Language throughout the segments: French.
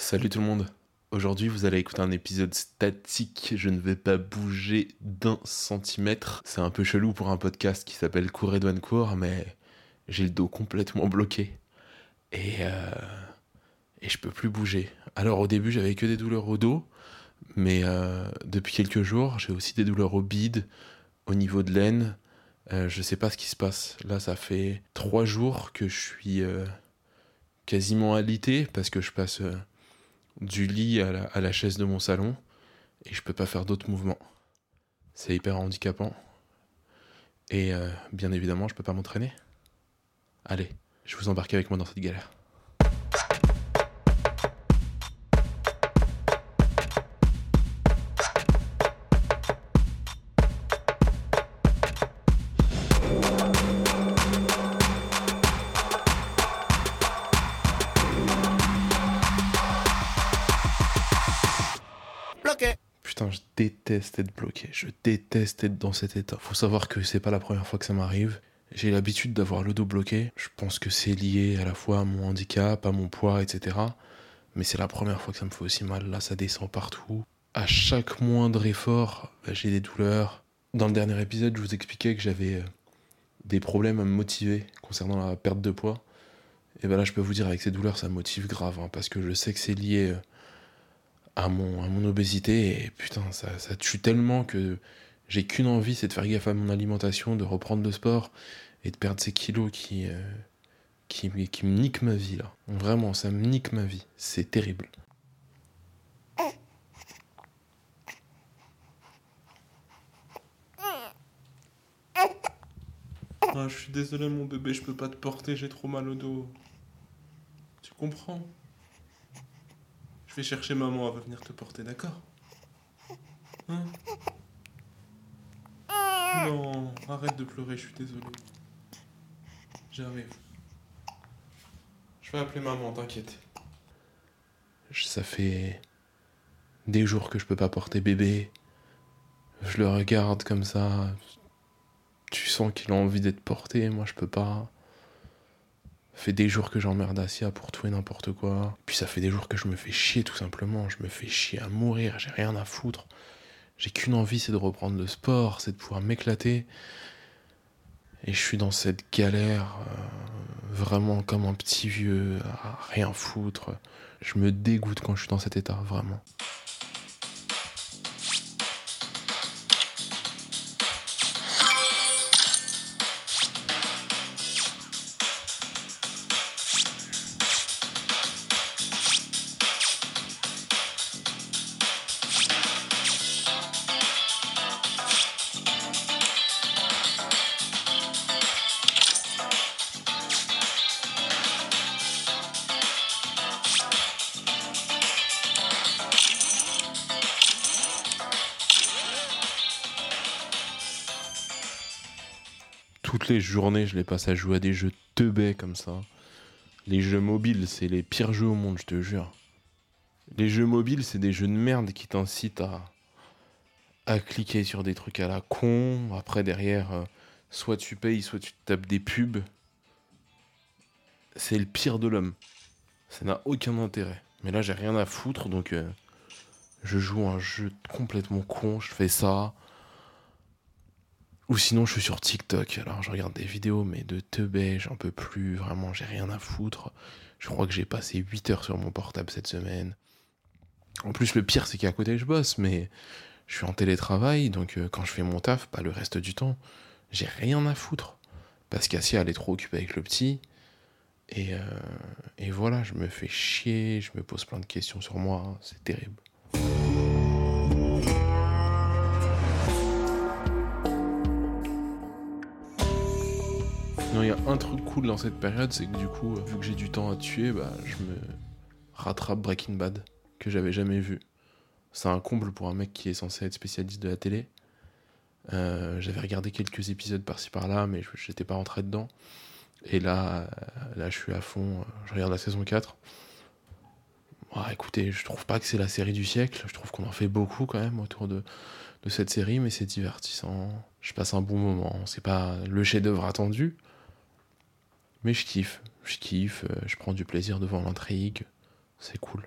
Salut tout le monde. Aujourd'hui, vous allez écouter un épisode statique. Je ne vais pas bouger d'un centimètre. C'est un peu chelou pour un podcast qui s'appelle Cour et Douane Cour, mais j'ai le dos complètement bloqué. Et, euh, je peux plus bouger. Alors, au début, j'avais que des douleurs au dos, mais euh, depuis quelques jours, j'ai aussi des douleurs au bide, au niveau de l'aine. Euh, je sais pas ce qui se passe. Là, ça fait trois jours que je suis euh, quasiment alité parce que je passe euh, du lit à la, chaise de mon salon et je peux pas faire d'autres mouvements. C'est hyper handicapant. Et euh, bien évidemment, je peux pas m'entraîner. Allez, je vous embarque avec moi dans cette galère. Déteste être bloqué. Je déteste être dans cet état. Faut savoir que c'est pas la première fois que ça m'arrive. J'ai l'habitude d'avoir le dos bloqué. Je pense que c'est lié à la fois à mon handicap, à mon poids, etc. Mais c'est la première fois que ça me fait aussi mal. Là, ça descend partout. À chaque moindre effort, bah, j'ai des douleurs. Dans le dernier épisode, je vous expliquais que j'avais euh, des problèmes à me motiver concernant la perte de poids. Et ben là, je peux vous dire, avec ces douleurs, ça me motive grave. hein, parce que je sais que c'est lié. euh, à mon, à obésité et putain ça, ça tue tellement que j'ai qu'une envie c'est de faire gaffe à mon alimentation de reprendre le sport et de perdre ces kilos qui euh, qui, qui me niquent ma vie là. Vraiment ça me nique ma vie. C'est terrible. Ah, je suis désolé mon bébé, je peux pas te porter, j'ai trop mal au dos. Tu comprends? Vais chercher maman, elle va venir te porter, d'accord Hein Non, arrête de pleurer, je suis désolé. J'arrive. Je vais appeler maman, t'inquiète. Ça fait des jours que je peux pas porter bébé. Je le regarde comme ça. Tu sens qu'il a envie d'être porté, moi je peux pas. Ça fait des jours que j'emmerde Asia pour tout et n'importe quoi. Puis ça fait des jours que je me fais chier tout simplement. Je me fais chier à mourir, j'ai rien à foutre. J'ai qu'une envie, c'est de reprendre le sport, c'est de pouvoir m'éclater. Et je suis dans cette galère, euh, vraiment comme un petit vieux, à rien foutre. Je me dégoûte quand je suis dans cet état, vraiment. Toutes les journées, je les passe à jouer à des jeux teubés comme ça. Les jeux mobiles, c'est les pires jeux au monde, je te jure. Les jeux mobiles, c'est des jeux de merde qui t'incitent à, à cliquer sur des trucs à la con. Après, derrière, euh, soit tu payes, soit tu tapes des pubs. C'est le pire de l'homme. Ça n'a aucun intérêt. Mais là, j'ai rien à foutre, donc euh, je joue un jeu complètement con. Je fais ça. Ou sinon, je suis sur TikTok. Alors, je regarde des vidéos, mais de teubé, j'en peux plus. Vraiment, j'ai rien à foutre. Je crois que j'ai passé 8 heures sur mon portable cette semaine. En plus, le pire, c'est qu'à côté, je bosse, mais je suis en télétravail, donc euh, quand je fais mon taf, pas le reste du temps, j'ai rien à foutre. Parce qu'Assia, elle est trop occupée avec le petit. Et, euh, et voilà, je me fais chier, je me pose plein de questions sur moi, c'est terrible. Il y a un truc cool dans cette période, c'est que du coup, vu que j'ai du temps à tuer, bah, je me rattrape Breaking Bad, que j'avais jamais vu. C'est un comble pour un mec qui est censé être spécialiste de la télé. Euh, j'avais regardé quelques épisodes par-ci par-là, mais j'étais pas rentré dedans. Et là, là, je suis à fond. Je regarde la saison 4. écoutez, je trouve pas que c'est la série du siècle. Je trouve qu'on en fait beaucoup quand même autour de, de cette série, mais c'est divertissant. Je passe un bon moment. C'est pas le chef-d'œuvre attendu, mais je kiffe, je kiffe, euh, je prends du plaisir devant l'intrigue, c'est cool.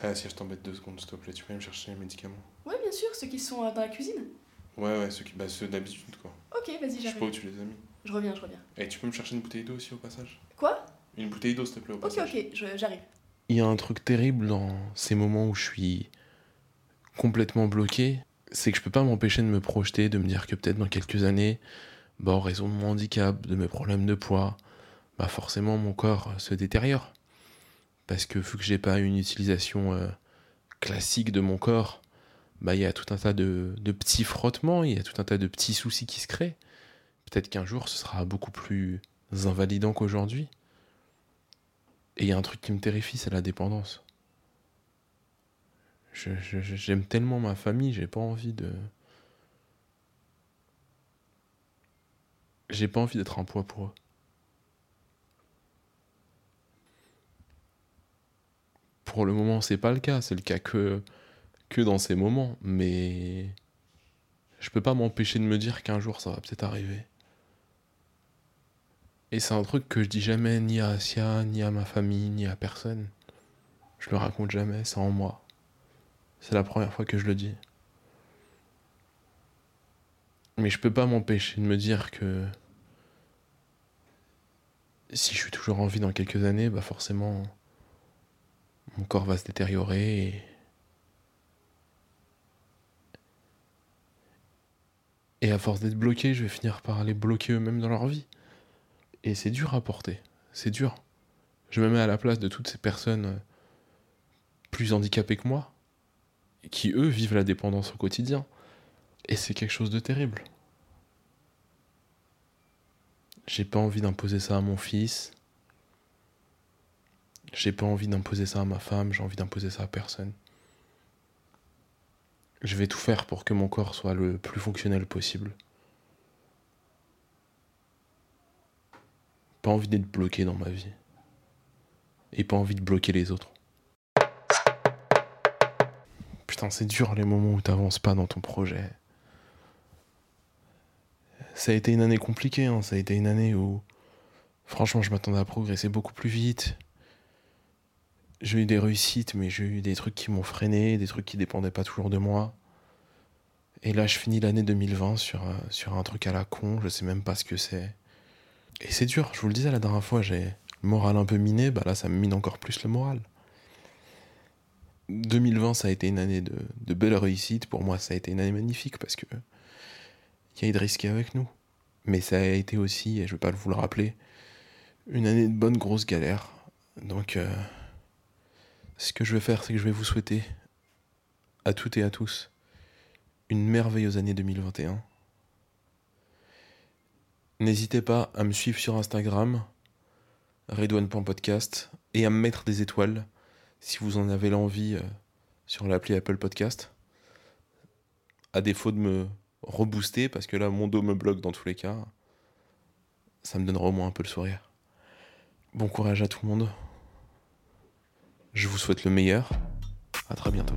Ah, si je t'embête deux secondes, s'il te plaît, tu peux me chercher les médicaments Ouais, bien sûr, ceux qui sont euh, dans la cuisine. Ouais, ouais, ceux, qui, bah, ceux d'habitude, quoi. Ok, vas-y, j'arrive. Je sais pas où tu les as mis. Je reviens, je reviens. Et eh, tu peux me chercher une bouteille d'eau aussi au passage? Quoi? Une bouteille d'eau, s'il te plaît, au passage. Ok, ok, j'arrive. Il y a un truc terrible dans ces moments où je suis complètement bloqué, c'est que je peux pas m'empêcher de me projeter, de me dire que peut-être dans quelques années, bah, en raison de mon handicap, de mes problèmes de poids, bah forcément mon corps se détériore. Parce que vu que j'ai pas une utilisation euh, classique de mon corps, bah il y a tout un tas de, de petits frottements, il y a tout un tas de petits soucis qui se créent. Peut-être qu'un jour ce sera beaucoup plus invalidant qu'aujourd'hui. Et il y a un truc qui me terrifie, c'est la dépendance. J'aime tellement ma famille, j'ai pas envie de. J'ai pas envie d'être un poids pour eux. Pour le moment, c'est pas le cas. C'est le cas que, que dans ces moments. Mais je peux pas m'empêcher de me dire qu'un jour ça va peut-être arriver. Et c'est un truc que je dis jamais ni à Asia, ni à ma famille, ni à personne. Je le raconte jamais, c'est en moi. C'est la première fois que je le dis. Mais je peux pas m'empêcher de me dire que si je suis toujours en vie dans quelques années, bah forcément mon corps va se détériorer et, et à force d'être bloqué, je vais finir par les bloquer eux-mêmes dans leur vie. Et c'est dur à porter, c'est dur. Je me mets à la place de toutes ces personnes plus handicapées que moi, qui eux vivent la dépendance au quotidien. Et c'est quelque chose de terrible. J'ai pas envie d'imposer ça à mon fils. J'ai pas envie d'imposer ça à ma femme, j'ai envie d'imposer ça à personne. Je vais tout faire pour que mon corps soit le plus fonctionnel possible. Pas envie d'être bloqué dans ma vie. Et pas envie de bloquer les autres. Putain, c'est dur les moments où t'avances pas dans ton projet ça a été une année compliquée, hein. ça a été une année où franchement je m'attendais à progresser beaucoup plus vite. J'ai eu des réussites, mais j'ai eu des trucs qui m'ont freiné, des trucs qui dépendaient pas toujours de moi. Et là, je finis l'année 2020 sur, sur un truc à la con, je sais même pas ce que c'est. Et c'est dur, je vous le disais la dernière fois, j'ai le moral un peu miné, bah là ça me mine encore plus le moral. 2020, ça a été une année de, de belles réussites, pour moi ça a été une année magnifique parce que il y a Idriss qui est avec nous. Mais ça a été aussi, et je ne vais pas vous le rappeler, une année de bonne grosse galère. Donc, euh, ce que je vais faire, c'est que je vais vous souhaiter à toutes et à tous une merveilleuse année 2021. N'hésitez pas à me suivre sur Instagram, redouane.podcast, et à me mettre des étoiles si vous en avez l'envie euh, sur l'appli Apple Podcast. À défaut de me rebooster parce que là, mon dos me bloque dans tous les cas. Ça me donnera au moins un peu le sourire. Bon courage à tout le monde. Je vous souhaite le meilleur. À très bientôt.